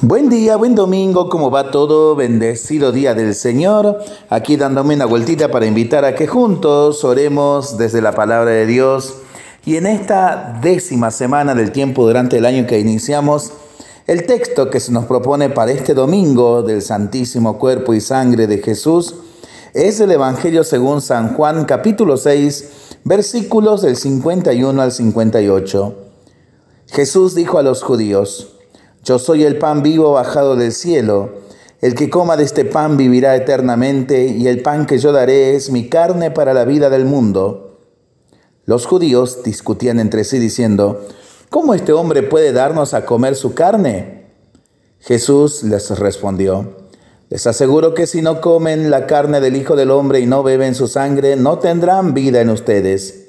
Buen día, buen domingo, ¿cómo va todo? Bendecido día del Señor. Aquí dándome una vueltita para invitar a que juntos oremos desde la palabra de Dios. Y en esta décima semana del tiempo durante el año que iniciamos, el texto que se nos propone para este domingo del Santísimo Cuerpo y Sangre de Jesús es el Evangelio según San Juan capítulo 6, versículos del 51 al 58. Jesús dijo a los judíos, yo soy el pan vivo bajado del cielo. El que coma de este pan vivirá eternamente, y el pan que yo daré es mi carne para la vida del mundo. Los judíos discutían entre sí diciendo, ¿cómo este hombre puede darnos a comer su carne? Jesús les respondió, les aseguro que si no comen la carne del Hijo del Hombre y no beben su sangre, no tendrán vida en ustedes.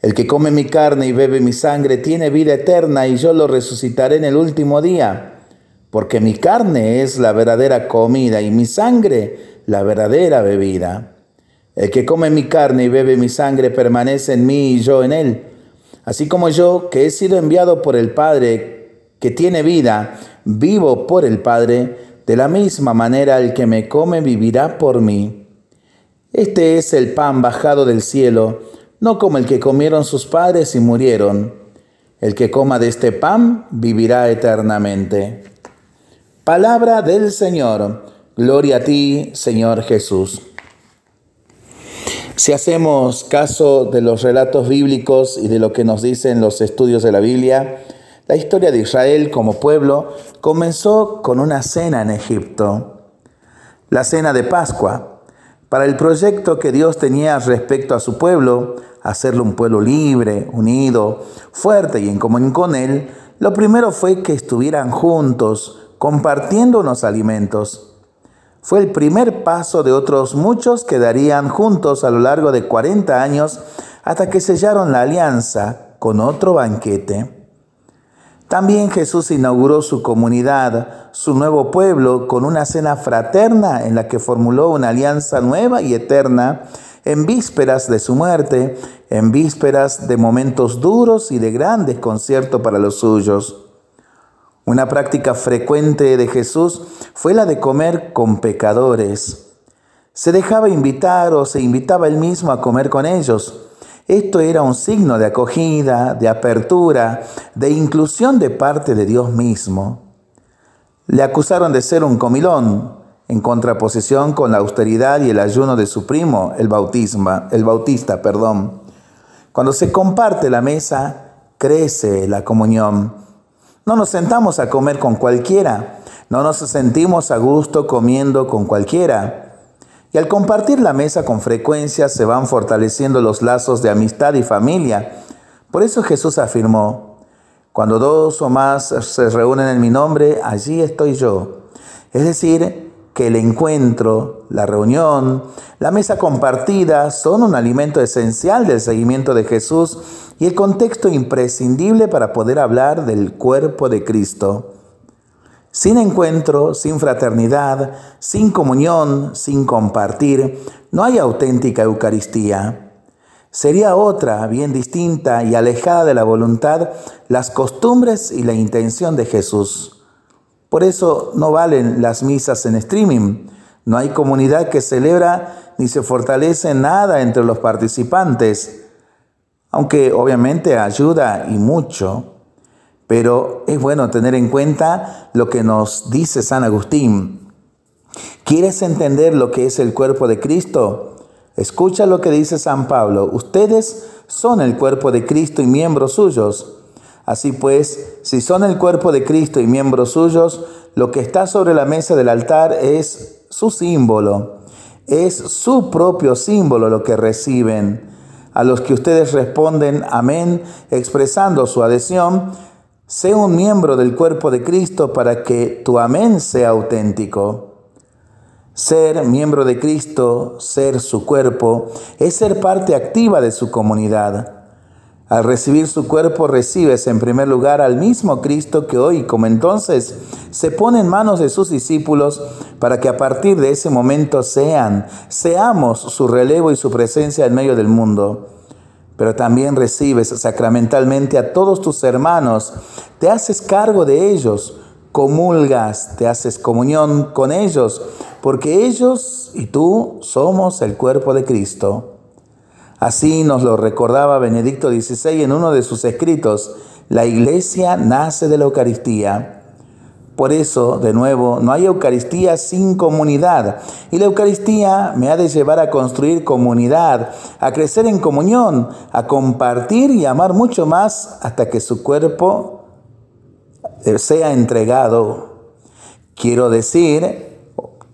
El que come mi carne y bebe mi sangre tiene vida eterna y yo lo resucitaré en el último día, porque mi carne es la verdadera comida y mi sangre la verdadera bebida. El que come mi carne y bebe mi sangre permanece en mí y yo en él. Así como yo, que he sido enviado por el Padre, que tiene vida, vivo por el Padre, de la misma manera el que me come vivirá por mí. Este es el pan bajado del cielo no como el que comieron sus padres y murieron. El que coma de este pan vivirá eternamente. Palabra del Señor. Gloria a ti, Señor Jesús. Si hacemos caso de los relatos bíblicos y de lo que nos dicen los estudios de la Biblia, la historia de Israel como pueblo comenzó con una cena en Egipto, la cena de Pascua. Para el proyecto que Dios tenía respecto a su pueblo, hacerlo un pueblo libre, unido, fuerte y en comunión con Él, lo primero fue que estuvieran juntos, compartiendo unos alimentos. Fue el primer paso de otros muchos que darían juntos a lo largo de 40 años hasta que sellaron la alianza con otro banquete. También Jesús inauguró su comunidad, su nuevo pueblo, con una cena fraterna en la que formuló una alianza nueva y eterna en vísperas de su muerte, en vísperas de momentos duros y de gran desconcierto para los suyos. Una práctica frecuente de Jesús fue la de comer con pecadores. Se dejaba invitar o se invitaba él mismo a comer con ellos esto era un signo de acogida, de apertura, de inclusión de parte de Dios mismo. Le acusaron de ser un comilón, en contraposición con la austeridad y el ayuno de su primo, el, bautisma, el bautista. Perdón. Cuando se comparte la mesa, crece la comunión. No nos sentamos a comer con cualquiera, no nos sentimos a gusto comiendo con cualquiera. Y al compartir la mesa con frecuencia se van fortaleciendo los lazos de amistad y familia. Por eso Jesús afirmó, cuando dos o más se reúnen en mi nombre, allí estoy yo. Es decir, que el encuentro, la reunión, la mesa compartida son un alimento esencial del seguimiento de Jesús y el contexto imprescindible para poder hablar del cuerpo de Cristo. Sin encuentro, sin fraternidad, sin comunión, sin compartir, no hay auténtica Eucaristía. Sería otra, bien distinta y alejada de la voluntad, las costumbres y la intención de Jesús. Por eso no valen las misas en streaming. No hay comunidad que celebra ni se fortalece nada entre los participantes, aunque obviamente ayuda y mucho. Pero es bueno tener en cuenta lo que nos dice San Agustín. ¿Quieres entender lo que es el cuerpo de Cristo? Escucha lo que dice San Pablo. Ustedes son el cuerpo de Cristo y miembros suyos. Así pues, si son el cuerpo de Cristo y miembros suyos, lo que está sobre la mesa del altar es su símbolo. Es su propio símbolo lo que reciben. A los que ustedes responden amén, expresando su adhesión, Sé un miembro del cuerpo de Cristo para que tu amén sea auténtico. Ser miembro de Cristo, ser su cuerpo, es ser parte activa de su comunidad. Al recibir su cuerpo recibes en primer lugar al mismo Cristo que hoy, como entonces, se pone en manos de sus discípulos para que a partir de ese momento sean, seamos su relevo y su presencia en medio del mundo pero también recibes sacramentalmente a todos tus hermanos, te haces cargo de ellos, comulgas, te haces comunión con ellos, porque ellos y tú somos el cuerpo de Cristo. Así nos lo recordaba Benedicto XVI en uno de sus escritos, la iglesia nace de la Eucaristía. Por eso, de nuevo, no hay Eucaristía sin comunidad. Y la Eucaristía me ha de llevar a construir comunidad, a crecer en comunión, a compartir y amar mucho más hasta que su cuerpo sea entregado. Quiero decir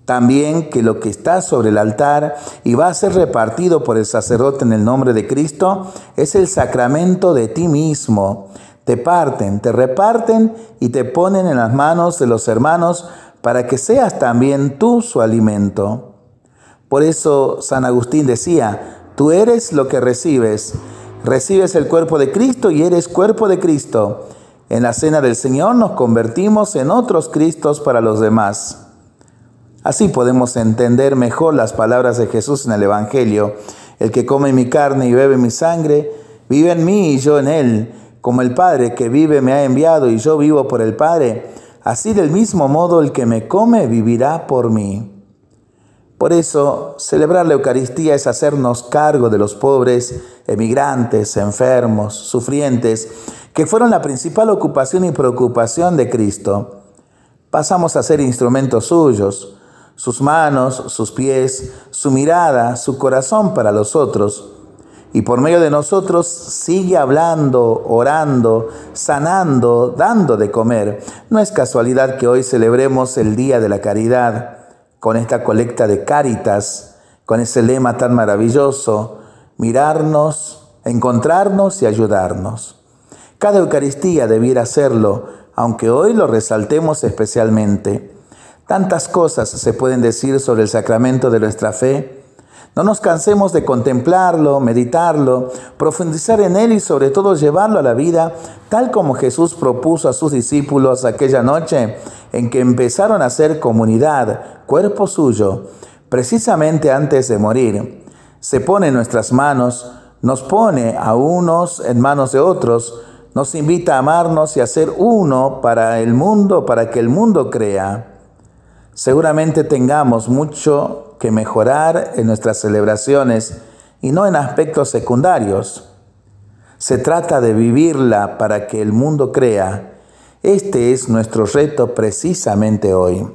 también que lo que está sobre el altar y va a ser repartido por el sacerdote en el nombre de Cristo es el sacramento de ti mismo te parten, te reparten y te ponen en las manos de los hermanos para que seas también tú su alimento. Por eso San Agustín decía, tú eres lo que recibes. Recibes el cuerpo de Cristo y eres cuerpo de Cristo. En la cena del Señor nos convertimos en otros Cristos para los demás. Así podemos entender mejor las palabras de Jesús en el Evangelio. El que come mi carne y bebe mi sangre, vive en mí y yo en él. Como el Padre que vive me ha enviado y yo vivo por el Padre, así del mismo modo el que me come vivirá por mí. Por eso, celebrar la Eucaristía es hacernos cargo de los pobres, emigrantes, enfermos, sufrientes, que fueron la principal ocupación y preocupación de Cristo. Pasamos a ser instrumentos suyos, sus manos, sus pies, su mirada, su corazón para los otros y por medio de nosotros sigue hablando, orando, sanando, dando de comer. No es casualidad que hoy celebremos el Día de la Caridad con esta colecta de Cáritas, con ese lema tan maravilloso, mirarnos, encontrarnos y ayudarnos. Cada Eucaristía debiera hacerlo, aunque hoy lo resaltemos especialmente. Tantas cosas se pueden decir sobre el sacramento de nuestra fe, no nos cansemos de contemplarlo, meditarlo, profundizar en él y sobre todo llevarlo a la vida, tal como Jesús propuso a sus discípulos aquella noche en que empezaron a ser comunidad, cuerpo suyo, precisamente antes de morir. Se pone en nuestras manos, nos pone a unos en manos de otros, nos invita a amarnos y a ser uno para el mundo, para que el mundo crea. Seguramente tengamos mucho que mejorar en nuestras celebraciones y no en aspectos secundarios. Se trata de vivirla para que el mundo crea. Este es nuestro reto precisamente hoy.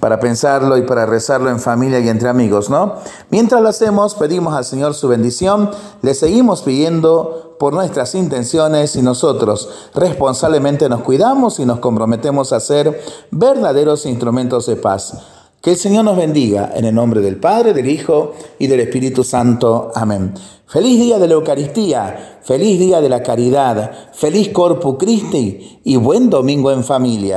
Para pensarlo y para rezarlo en familia y entre amigos, ¿no? Mientras lo hacemos, pedimos al Señor su bendición, le seguimos pidiendo por nuestras intenciones y nosotros responsablemente nos cuidamos y nos comprometemos a ser verdaderos instrumentos de paz. Que el Señor nos bendiga en el nombre del Padre, del Hijo y del Espíritu Santo. Amén. Feliz día de la Eucaristía, feliz día de la caridad, feliz Corpus Christi y buen domingo en familia.